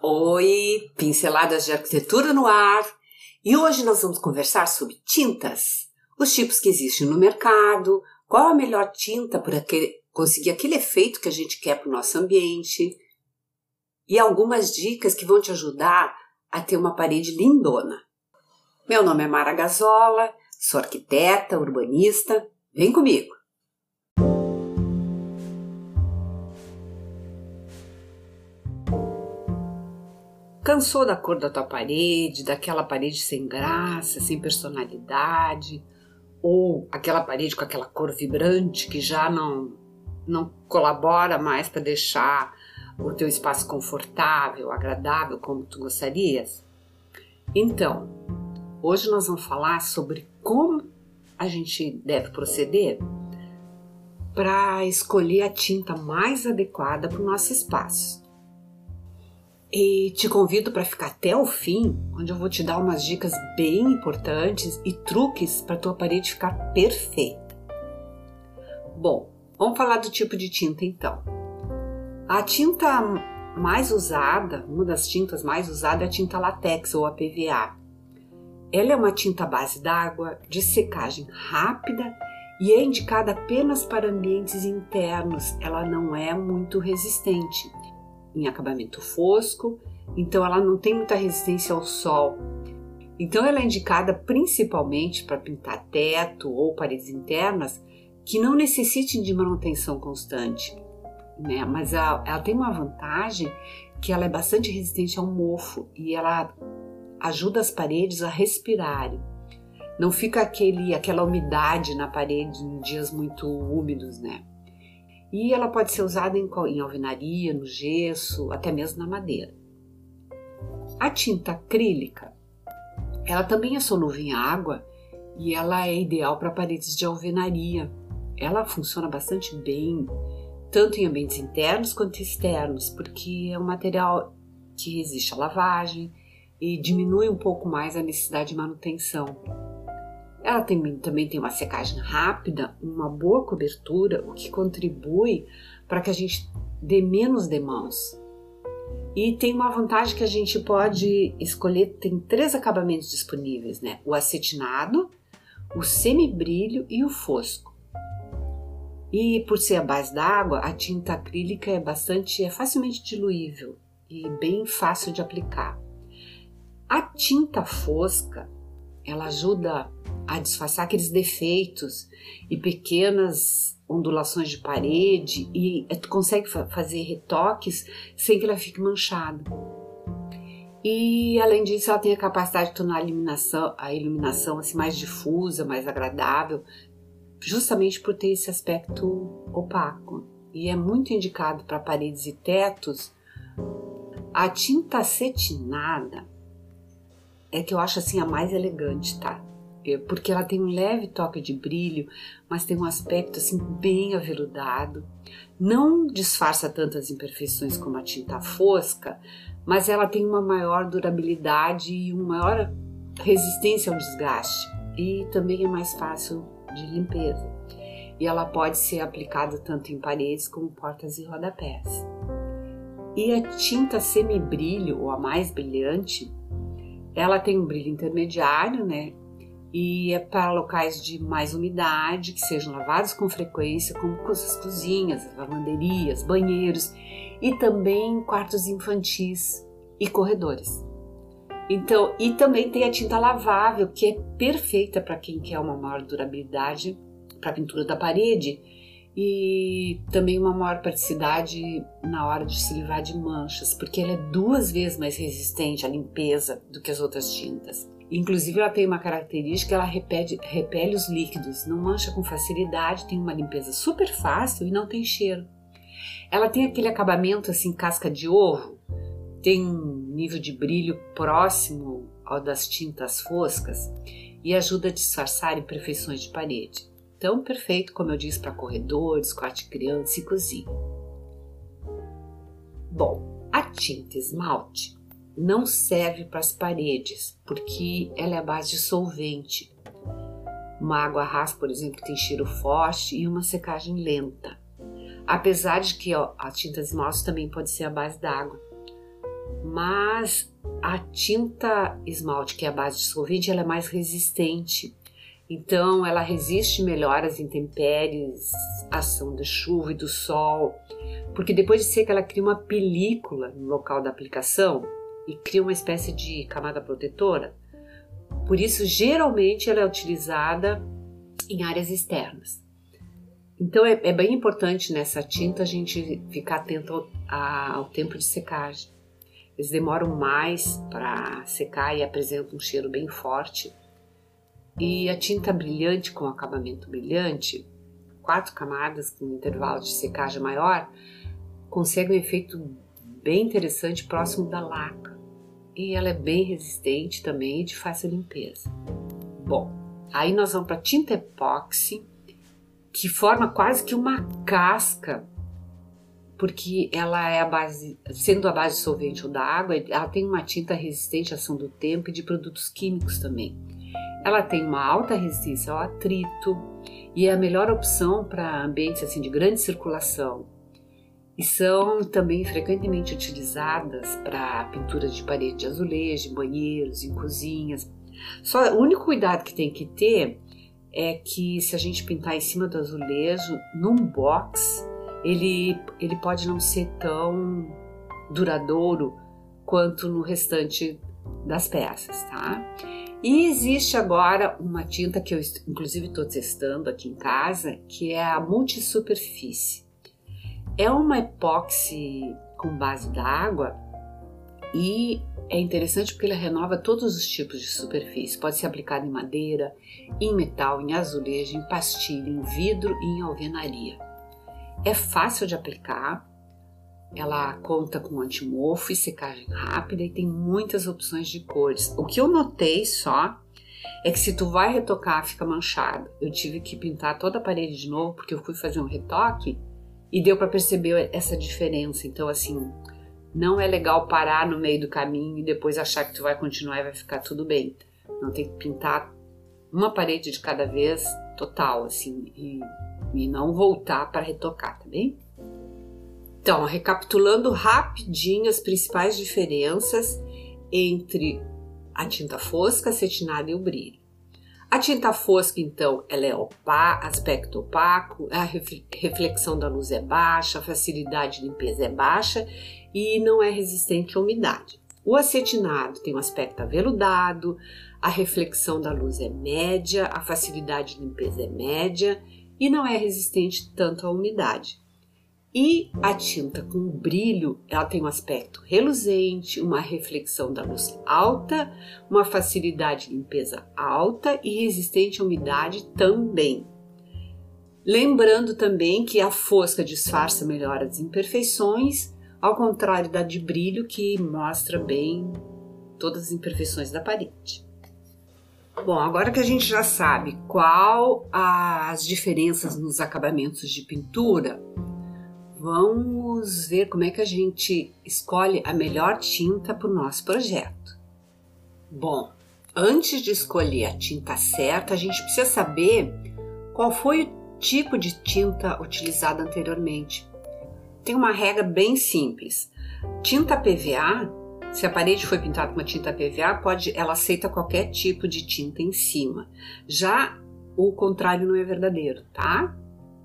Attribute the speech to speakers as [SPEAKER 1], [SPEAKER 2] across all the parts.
[SPEAKER 1] Oi, pinceladas de arquitetura no ar. E hoje nós vamos conversar sobre tintas, os tipos que existem no mercado, qual a melhor tinta para conseguir aquele efeito que a gente quer para o nosso ambiente e algumas dicas que vão te ajudar a ter uma parede lindona. Meu nome é Mara Gazola, sou arquiteta, urbanista. Vem comigo! Cansou da cor da tua parede, daquela parede sem graça, sem personalidade, ou aquela parede com aquela cor vibrante que já não não colabora mais para deixar o teu espaço confortável, agradável como tu gostarias? Então, hoje nós vamos falar sobre como a gente deve proceder para escolher a tinta mais adequada para o nosso espaço. E te convido para ficar até o fim, onde eu vou te dar umas dicas bem importantes e truques para tua parede ficar perfeita. Bom, vamos falar do tipo de tinta então. A tinta mais usada, uma das tintas mais usadas é a tinta latex ou a PVA. Ela é uma tinta base d'água, de secagem rápida e é indicada apenas para ambientes internos. Ela não é muito resistente em acabamento fosco, então ela não tem muita resistência ao sol. Então ela é indicada principalmente para pintar teto ou paredes internas que não necessitem de manutenção constante, né? Mas ela, ela tem uma vantagem que ela é bastante resistente ao mofo e ela ajuda as paredes a respirarem. Não fica aquele, aquela umidade na parede em dias muito úmidos, né? E ela pode ser usada em, em alvenaria, no gesso, até mesmo na madeira. A tinta acrílica, ela também é solúvel em água e ela é ideal para paredes de alvenaria. Ela funciona bastante bem, tanto em ambientes internos quanto externos, porque é um material que resiste à lavagem e diminui um pouco mais a necessidade de manutenção. Ela tem, também tem uma secagem rápida, uma boa cobertura, o que contribui para que a gente dê menos demãos. E tem uma vantagem que a gente pode escolher, tem três acabamentos disponíveis, né? O acetinado, o semibrilho e o fosco. E por ser a base d'água, a tinta acrílica é bastante, é facilmente diluível e bem fácil de aplicar. A tinta fosca, ela ajuda a disfarçar aqueles defeitos e pequenas ondulações de parede e tu consegue fazer retoques sem que ela fique manchada. E além disso, ela tem a capacidade de tornar a iluminação, a iluminação assim, mais difusa, mais agradável, justamente por ter esse aspecto opaco. E é muito indicado para paredes e tetos. A tinta acetinada é que eu acho assim a mais elegante, tá? Porque ela tem um leve toque de brilho, mas tem um aspecto assim bem aveludado. Não disfarça tantas imperfeições como a tinta fosca, mas ela tem uma maior durabilidade e uma maior resistência ao desgaste e também é mais fácil de limpeza. E ela pode ser aplicada tanto em paredes como portas e rodapés. E a tinta semibrilho ou a mais brilhante, ela tem um brilho intermediário, né? E é para locais de mais umidade, que sejam lavados com frequência, como as cozinhas, lavanderias, banheiros e também quartos infantis e corredores. Então, e também tem a tinta lavável, que é perfeita para quem quer uma maior durabilidade para a pintura da parede e também uma maior praticidade na hora de se livrar de manchas, porque ela é duas vezes mais resistente à limpeza do que as outras tintas. Inclusive, ela tem uma característica, ela repele, repele os líquidos, não mancha com facilidade, tem uma limpeza super fácil e não tem cheiro. Ela tem aquele acabamento assim, casca de ovo, tem um nível de brilho próximo ao das tintas foscas e ajuda a disfarçar imperfeições de parede. Tão perfeito, como eu disse, para corredores, quarto de criança e cozinha. Bom, a tinta esmalte não serve para as paredes, porque ela é a base de solvente. Uma água rasa, por exemplo, tem cheiro forte e uma secagem lenta. Apesar de que ó, a tinta esmalte também pode ser a base d'água. mas a tinta esmalte, que é a base de solvente, ela é mais resistente. Então, ela resiste melhor às intempéries, ação da chuva e do sol, porque depois de seca ela cria uma película no local da aplicação e cria uma espécie de camada protetora. Por isso, geralmente, ela é utilizada em áreas externas. Então, é, é bem importante nessa tinta a gente ficar atento ao, a, ao tempo de secagem. Eles demoram mais para secar e apresentam um cheiro bem forte. E a tinta brilhante com acabamento brilhante, quatro camadas com intervalo de secagem maior, consegue um efeito bem interessante próximo da laca. E ela é bem resistente também e de fácil limpeza. Bom, aí nós vamos para tinta epóxi, que forma quase que uma casca porque ela é a base, sendo a base solvente ou da água, ela tem uma tinta resistente à ação do tempo e de produtos químicos também. Ela tem uma alta resistência ao atrito e é a melhor opção para ambientes assim de grande circulação. E são também frequentemente utilizadas para pinturas de parede de azulejo, banheiros, em cozinhas. Só o único cuidado que tem que ter é que se a gente pintar em cima do azulejo, num box, ele, ele pode não ser tão duradouro quanto no restante das peças, tá? E existe agora uma tinta que eu inclusive estou testando aqui em casa, que é a multisuperfície. É uma epóxi com base d'água e é interessante porque ela renova todos os tipos de superfície. Pode ser aplicada em madeira, em metal, em azulejo, em pastilha, em vidro e em alvenaria. É fácil de aplicar, ela conta com antimofo e secagem rápida e tem muitas opções de cores. O que eu notei só é que se tu vai retocar fica manchado. Eu tive que pintar toda a parede de novo porque eu fui fazer um retoque e deu para perceber essa diferença. Então assim, não é legal parar no meio do caminho e depois achar que tu vai continuar e vai ficar tudo bem. Não tem que pintar uma parede de cada vez total assim e e não voltar para retocar, tá bem? Então, recapitulando rapidinho as principais diferenças entre a tinta fosca, acetinada e o brilho. A tinta fosca, então, ela é opa, aspecto opaco, a reflexão da luz é baixa, a facilidade de limpeza é baixa e não é resistente à umidade. O acetinado tem um aspecto aveludado, a reflexão da luz é média, a facilidade de limpeza é média e não é resistente tanto à umidade. E a tinta com brilho, ela tem um aspecto reluzente, uma reflexão da luz alta, uma facilidade de limpeza alta e resistente à umidade também. Lembrando também que a fosca disfarça melhor as imperfeições, ao contrário da de brilho que mostra bem todas as imperfeições da parede. Bom, agora que a gente já sabe qual as diferenças nos acabamentos de pintura, vamos ver como é que a gente escolhe a melhor tinta para o nosso projeto. Bom, antes de escolher a tinta certa, a gente precisa saber qual foi o tipo de tinta utilizada anteriormente. Tem uma regra bem simples. Tinta PVA se a parede foi pintada com uma tinta PVA, pode, ela aceita qualquer tipo de tinta em cima. Já o contrário não é verdadeiro, tá?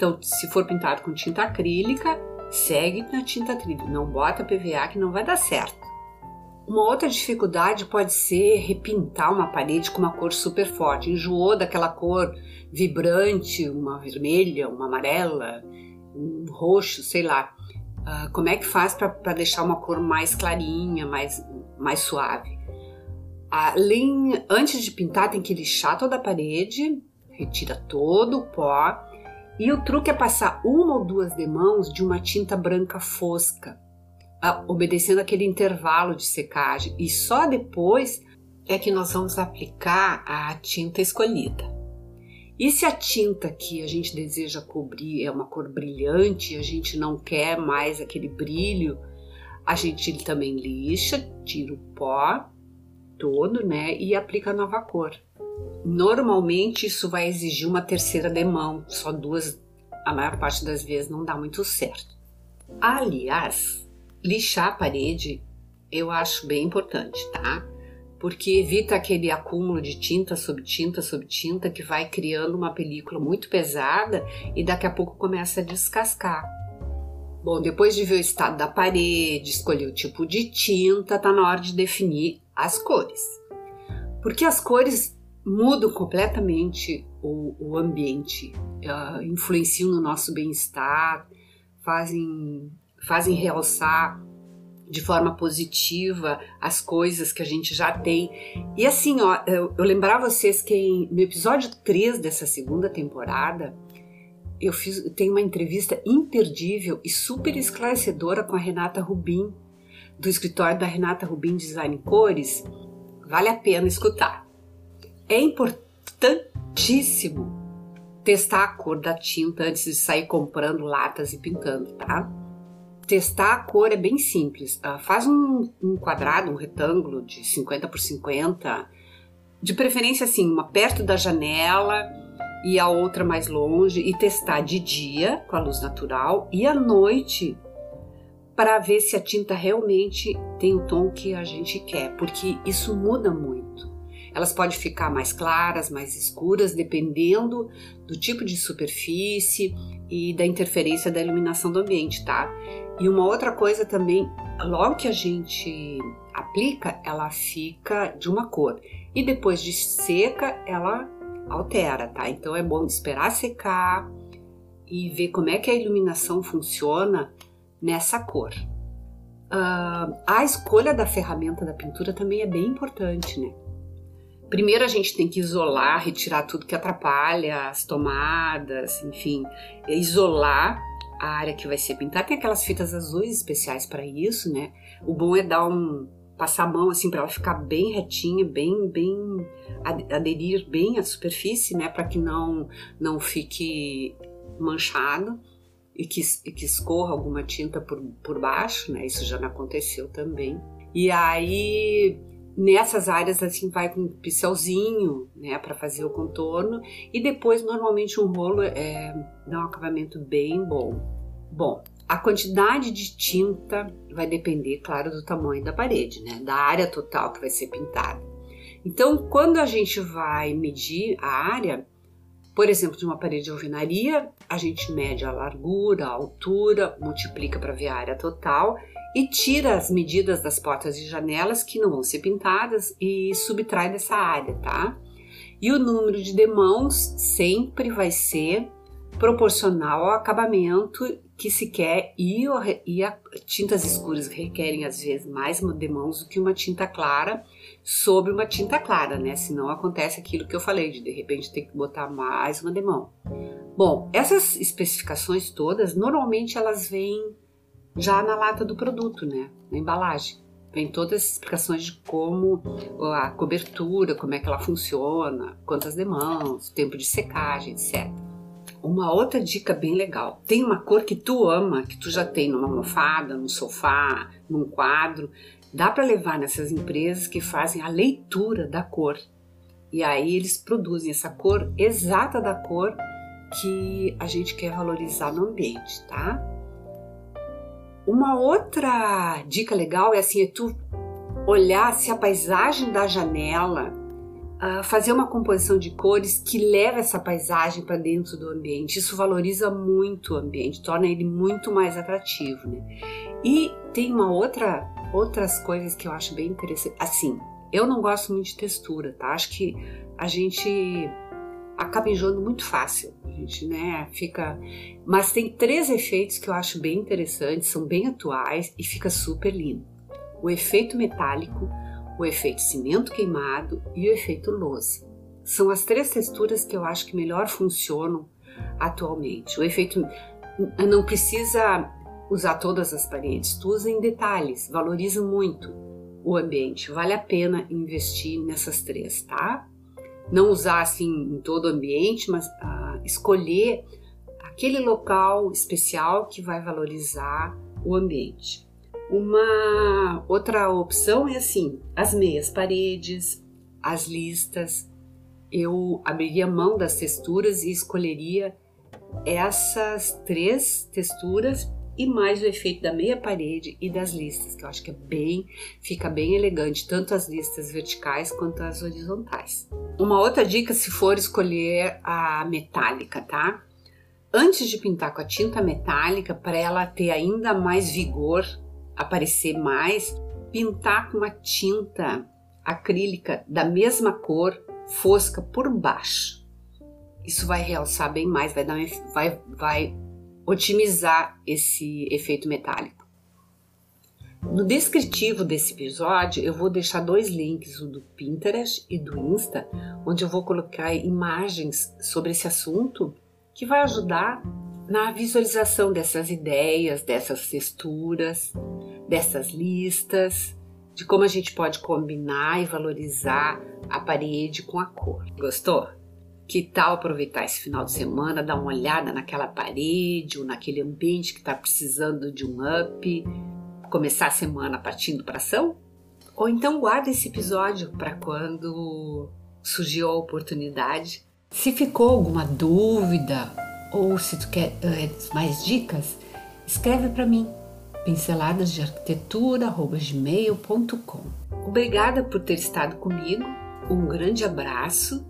[SPEAKER 1] Então, se for pintado com tinta acrílica, segue na tinta acrílica, não bota PVA que não vai dar certo. Uma outra dificuldade pode ser repintar uma parede com uma cor super forte. Enjoou daquela cor vibrante, uma vermelha, uma amarela, um roxo, sei lá. Uh, como é que faz para deixar uma cor mais clarinha, mais, mais suave? Além, antes de pintar, tem que lixar toda a parede, retira todo o pó. E o truque é passar uma ou duas demãos de uma tinta branca fosca, obedecendo aquele intervalo de secagem. E só depois é que nós vamos aplicar a tinta escolhida. E se a tinta que a gente deseja cobrir é uma cor brilhante, a gente não quer mais aquele brilho, a gente também lixa, tira o pó todo, né, e aplica nova cor. Normalmente isso vai exigir uma terceira demão, só duas, a maior parte das vezes não dá muito certo. Aliás, lixar a parede eu acho bem importante, tá? Porque evita aquele acúmulo de tinta sobre tinta sobre tinta que vai criando uma película muito pesada e daqui a pouco começa a descascar. Bom, depois de ver o estado da parede, escolher o tipo de tinta, tá na hora de definir as cores. Porque as cores mudam completamente o, o ambiente, uh, influenciam no nosso bem-estar, fazem, fazem realçar de forma positiva as coisas que a gente já tem. E assim, ó, eu, eu lembrar vocês que no episódio 3 dessa segunda temporada, eu fiz, tenho uma entrevista imperdível e super esclarecedora com a Renata Rubim, do escritório da Renata Rubim Design Cores. Vale a pena escutar. É importantíssimo testar a cor da tinta antes de sair comprando latas e pintando, tá? testar a cor é bem simples. Uh, faz um, um, quadrado, um retângulo de 50 por 50, de preferência assim, uma perto da janela e a outra mais longe, e testar de dia com a luz natural e à noite para ver se a tinta realmente tem o tom que a gente quer, porque isso muda muito. Elas podem ficar mais claras, mais escuras, dependendo do tipo de superfície e da interferência da iluminação do ambiente, tá? E uma outra coisa também, logo que a gente aplica, ela fica de uma cor. E depois de seca, ela altera, tá? Então é bom esperar secar e ver como é que a iluminação funciona nessa cor. Uh, a escolha da ferramenta da pintura também é bem importante, né? Primeiro a gente tem que isolar, retirar tudo que atrapalha, as tomadas, enfim, isolar a área que vai ser pintada. Tem aquelas fitas azuis especiais para isso, né? O bom é dar um passar a mão assim para ela ficar bem retinha, bem bem aderir bem à superfície, né, para que não não fique manchado e que, e que escorra alguma tinta por, por baixo, né? Isso já não aconteceu também. E aí nessas áreas assim vai com um pincelzinho, né, para fazer o contorno e depois normalmente um rolo é, dá um acabamento bem bom. Bom, a quantidade de tinta vai depender, claro, do tamanho da parede, né, da área total que vai ser pintada. Então, quando a gente vai medir a área, por exemplo, de uma parede de alvenaria, a gente mede a largura, a altura, multiplica para ver a área total e tira as medidas das portas e janelas que não vão ser pintadas e subtrai dessa área, tá? E o número de demãos sempre vai ser proporcional ao acabamento que se quer e, e a, tintas escuras requerem às vezes mais demãos do que uma tinta clara sobre uma tinta clara, né? Senão acontece aquilo que eu falei de de repente ter que botar mais uma demão. Bom, essas especificações todas normalmente elas vêm já na lata do produto, né? Na embalagem. Vem todas as explicações de como a cobertura, como é que ela funciona, quantas demãos, tempo de secagem, etc. Uma outra dica bem legal: tem uma cor que tu ama, que tu já tem numa almofada, num sofá, num quadro. Dá para levar nessas empresas que fazem a leitura da cor. E aí eles produzem essa cor exata da cor que a gente quer valorizar no ambiente, tá? Uma outra dica legal é assim, é tu olhar se a paisagem da janela, uh, fazer uma composição de cores que leva essa paisagem para dentro do ambiente. Isso valoriza muito o ambiente, torna ele muito mais atrativo, né? E tem uma outra outras coisas que eu acho bem interessante. Assim, eu não gosto muito de textura, tá? Acho que a gente acaba enjoando muito fácil. A gente, né, fica. Mas tem três efeitos que eu acho bem interessantes, são bem atuais e fica super lindo: o efeito metálico, o efeito cimento queimado e o efeito lousa. São as três texturas que eu acho que melhor funcionam atualmente. O efeito não precisa usar todas as paredes, tu usa em detalhes, valoriza muito o ambiente. Vale a pena investir nessas três, tá? Não usar assim em todo o ambiente, mas ah, escolher aquele local especial que vai valorizar o ambiente. Uma outra opção é assim, as meias paredes, as listas. Eu abriria mão das texturas e escolheria essas três texturas e mais o efeito da meia parede e das listas, que eu acho que é bem, fica bem elegante, tanto as listas verticais quanto as horizontais. Uma outra dica se for escolher a metálica, tá? Antes de pintar com a tinta metálica, para ela ter ainda mais vigor, aparecer mais, pintar com uma tinta acrílica da mesma cor, fosca por baixo. Isso vai realçar bem mais, vai, dar vai, vai otimizar esse efeito metálico. No descritivo desse episódio, eu vou deixar dois links, o do Pinterest e do Insta, onde eu vou colocar imagens sobre esse assunto que vai ajudar na visualização dessas ideias, dessas texturas, dessas listas, de como a gente pode combinar e valorizar a parede com a cor. Gostou? Que tal aproveitar esse final de semana, dar uma olhada naquela parede ou naquele ambiente que está precisando de um up, começar a semana partindo para ação? Ou então guarda esse episódio para quando surgiu a oportunidade. Se ficou alguma dúvida ou se tu quer uh, mais dicas, escreve para mim pinceladas de arquitetura@gmail.com. Obrigada por ter estado comigo. Um grande abraço